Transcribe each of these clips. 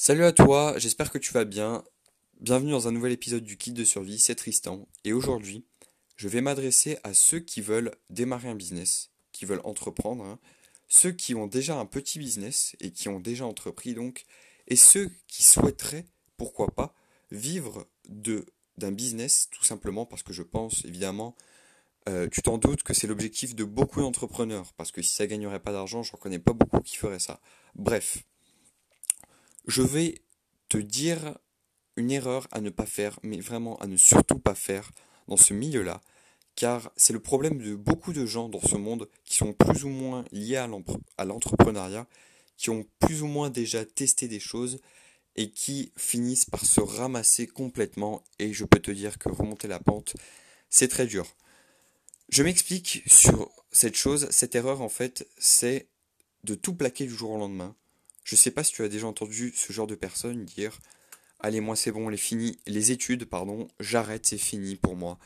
Salut à toi, j'espère que tu vas bien. Bienvenue dans un nouvel épisode du Kit de survie, c'est Tristan. Et aujourd'hui, je vais m'adresser à ceux qui veulent démarrer un business, qui veulent entreprendre, hein. ceux qui ont déjà un petit business et qui ont déjà entrepris donc, et ceux qui souhaiteraient, pourquoi pas, vivre de d'un business tout simplement parce que je pense évidemment euh, tu t'en doutes que c'est l'objectif de beaucoup d'entrepreneurs, parce que si ça gagnerait pas d'argent, je ne connais pas beaucoup qui feraient ça. Bref, je vais te dire une erreur à ne pas faire, mais vraiment à ne surtout pas faire dans ce milieu-là, car c'est le problème de beaucoup de gens dans ce monde qui sont plus ou moins liés à l'entrepreneuriat, qui ont plus ou moins déjà testé des choses et qui finissent par se ramasser complètement. Et je peux te dire que remonter la pente, c'est très dur. Je m'explique sur cette chose. Cette erreur, en fait, c'est de tout plaquer du jour au lendemain. Je sais pas si tu as déjà entendu ce genre de personne dire Allez, moi c'est bon, les fini, les études, pardon, j'arrête, c'est fini pour moi.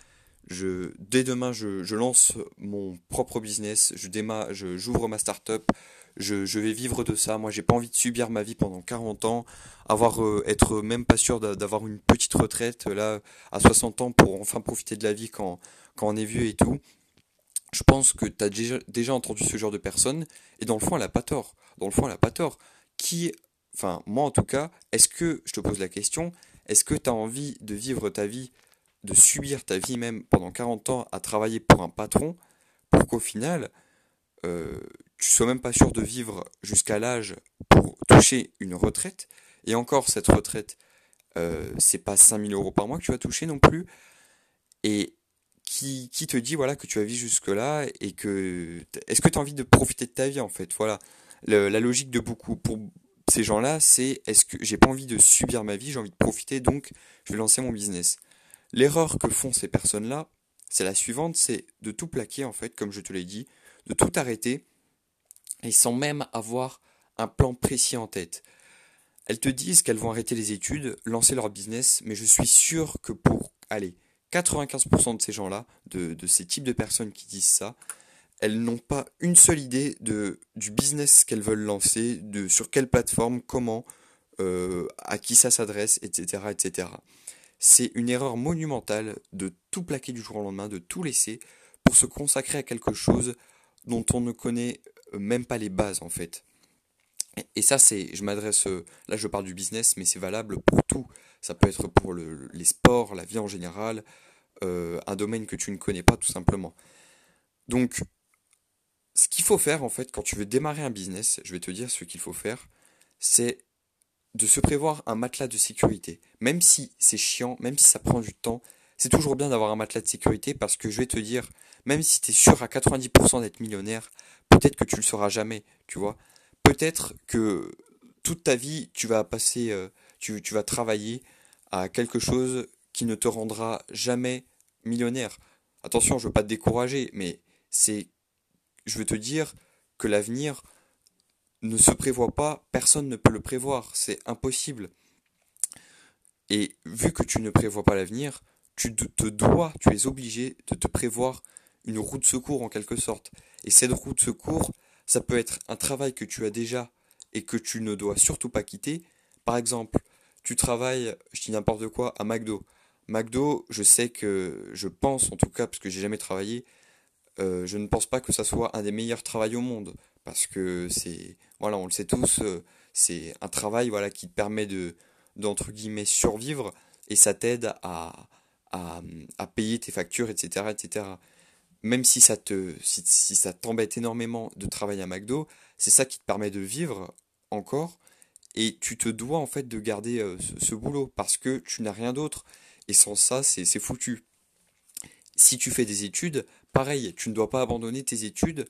Je, dès demain, je, lance mon propre business, je j'ouvre ma start-up, je, je, vais vivre de ça. Moi, j'ai pas envie de subir ma vie pendant 40 ans, avoir, euh, être même pas sûr d'avoir une petite retraite là à 60 ans pour enfin profiter de la vie quand, quand on est vieux et tout. Je pense que tu as déjà, déjà entendu ce genre de personne et dans le fond, elle a pas tort. Dans le fond, elle a pas tort qui, enfin moi en tout cas, est-ce que, je te pose la question, est-ce que tu as envie de vivre ta vie, de subir ta vie même pendant 40 ans à travailler pour un patron, pour qu'au final, euh, tu sois même pas sûr de vivre jusqu'à l'âge pour toucher une retraite, et encore cette retraite, euh, c'est pas 5000 euros par mois que tu vas toucher non plus, et qui, qui te dit voilà que tu vas vivre jusque là et que est-ce que tu as envie de profiter de ta vie en fait? Voilà la logique de beaucoup pour ces gens-là, c'est est-ce que j'ai pas envie de subir ma vie, j'ai envie de profiter, donc je vais lancer mon business. L'erreur que font ces personnes-là, c'est la suivante, c'est de tout plaquer en fait, comme je te l'ai dit, de tout arrêter, et sans même avoir un plan précis en tête. Elles te disent qu'elles vont arrêter les études, lancer leur business, mais je suis sûr que pour, allez, 95% de ces gens-là, de ces types de personnes qui disent ça, elles n'ont pas une seule idée de, du business qu'elles veulent lancer, de sur quelle plateforme, comment, euh, à qui ça s'adresse, etc., etc. C'est une erreur monumentale de tout plaquer du jour au lendemain, de tout laisser pour se consacrer à quelque chose dont on ne connaît même pas les bases en fait. Et ça, c'est, je m'adresse, là je parle du business, mais c'est valable pour tout. Ça peut être pour le, les sports, la vie en général, euh, un domaine que tu ne connais pas tout simplement. Donc, ce qu'il faut faire en fait quand tu veux démarrer un business, je vais te dire ce qu'il faut faire, c'est de se prévoir un matelas de sécurité. Même si c'est chiant, même si ça prend du temps, c'est toujours bien d'avoir un matelas de sécurité parce que je vais te dire, même si tu es sûr à 90% d'être millionnaire, peut-être que tu le seras jamais, tu vois. Peut-être que toute ta vie, tu vas passer, euh, tu, vas travailler à quelque chose qui ne te rendra jamais millionnaire. Attention, je veux pas te décourager, mais c'est je veux te dire que l'avenir ne se prévoit pas, personne ne peut le prévoir, c'est impossible. Et vu que tu ne prévois pas l'avenir, tu te dois, tu es obligé de te prévoir une roue de secours en quelque sorte. Et cette roue de secours, ça peut être un travail que tu as déjà et que tu ne dois surtout pas quitter. Par exemple, tu travailles, je dis n'importe quoi, à McDo. McDo, je sais que, je pense en tout cas, parce que j'ai jamais travaillé, euh, je ne pense pas que ça soit un des meilleurs travails au monde parce que c'est voilà on le sait tous euh, c'est un travail voilà qui te permet de d'entre guillemets survivre et ça t'aide à, à, à, payer tes factures etc etc même si ça te si, si ça t'embête énormément de travailler à McDo c'est ça qui te permet de vivre encore et tu te dois en fait de garder euh, ce, ce, boulot parce que tu n'as rien d'autre. Et sans ça c'est foutu si tu fais des études, pareil, tu ne dois pas abandonner tes études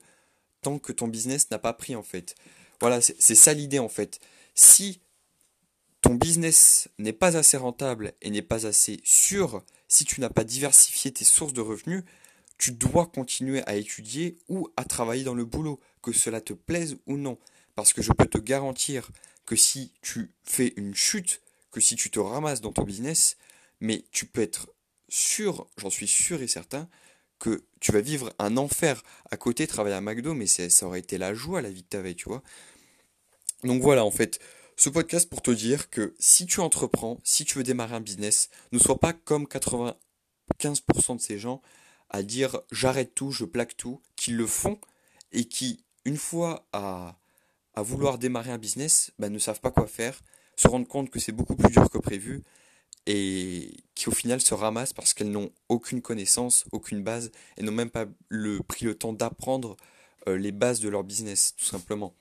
tant que ton business n'a pas pris en fait. Voilà, c'est ça l'idée en fait. Si ton business n'est pas assez rentable et n'est pas assez sûr, si tu n'as pas diversifié tes sources de revenus, tu dois continuer à étudier ou à travailler dans le boulot, que cela te plaise ou non. Parce que je peux te garantir que si tu fais une chute, que si tu te ramasses dans ton business, mais tu peux être sûr, j'en suis sûr et certain, que tu vas vivre un enfer à côté, travailler à McDo, mais ça aurait été la joie la vie que tu avais, tu vois. Donc voilà, en fait, ce podcast pour te dire que si tu entreprends, si tu veux démarrer un business, ne sois pas comme 95% de ces gens à dire j'arrête tout, je plaque tout, qui le font et qui, une fois à, à vouloir démarrer un business, bah, ne savent pas quoi faire, se rendent compte que c'est beaucoup plus dur que prévu et qui au final se ramassent parce qu'elles n'ont aucune connaissance, aucune base et n'ont même pas le, pris le temps d'apprendre euh, les bases de leur business, tout simplement.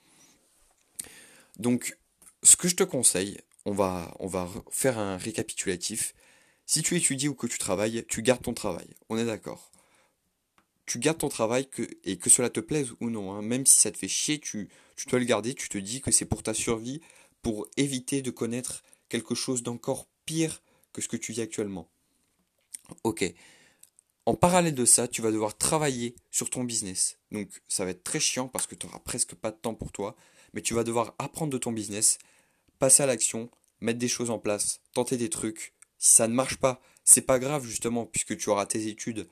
Donc, ce que je te conseille, on va, on va faire un récapitulatif. Si tu étudies ou que tu travailles, tu gardes ton travail. On est d'accord. Tu gardes ton travail que, et que cela te plaise ou non. Hein. Même si ça te fait chier, tu, tu dois le garder. Tu te dis que c'est pour ta survie, pour éviter de connaître quelque chose d'encore pire que ce que tu vis actuellement. Ok. En parallèle de ça, tu vas devoir travailler sur ton business. Donc ça va être très chiant parce que tu n'auras presque pas de temps pour toi, mais tu vas devoir apprendre de ton business, passer à l'action, mettre des choses en place, tenter des trucs. Si ça ne marche pas, c'est pas grave justement puisque tu auras tes études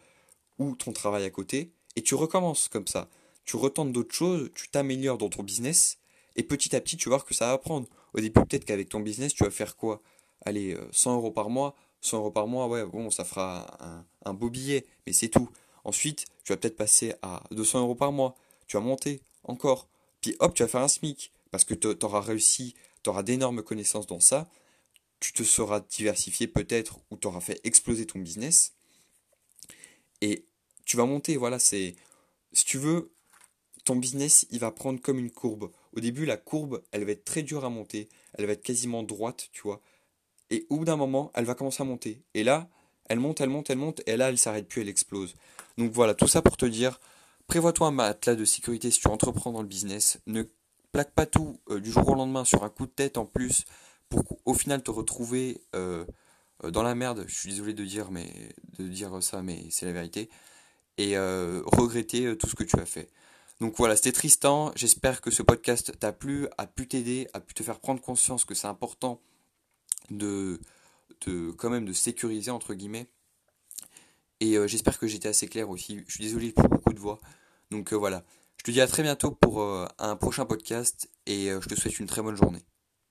ou ton travail à côté et tu recommences comme ça. Tu retentes d'autres choses, tu t'améliores dans ton business et petit à petit tu vas voir que ça va prendre. Au début peut-être qu'avec ton business tu vas faire quoi? Allez, 100 euh, euros par mois, 100 euros par mois, ouais, bon, ça fera un, beau billet, mais c'est tout. Ensuite, tu vas peut-être passer à 200 euros par mois, tu vas monter encore, puis hop, tu vas faire un SMIC, parce que tu auras réussi, tu auras d'énormes connaissances dans ça, tu te seras diversifié peut-être, ou tu auras fait exploser ton business, et tu vas monter, voilà, c'est... Si tu veux, ton business, il va prendre comme une courbe. Au début, la courbe, elle va être très dure à monter, elle va être quasiment droite, tu vois. Et au bout d'un moment, elle va commencer à monter. Et là, elle monte, elle monte, elle monte, et là, elle s'arrête plus, elle explose. Donc voilà, tout ça pour te dire, prévois-toi un matelas de sécurité si tu entreprends dans le business. Ne plaque pas tout euh, du jour au lendemain sur un coup de tête en plus pour au final te retrouver euh, euh, dans la merde. Je suis désolé de dire, mais, de dire ça, mais c'est la vérité. Et regretter tout ce que tu as fait. Donc voilà, c'était Tristan. J'espère que ce podcast t'a plu, a pu t'aider, a pu te faire prendre conscience que c'est important de, de quand même de sécuriser entre guillemets. Et euh, j'espère que j'étais assez clair aussi. Je suis désolé pour beaucoup de voix. Donc euh, voilà. Je te dis à très bientôt pour euh, un prochain podcast et je te souhaite une très bonne journée.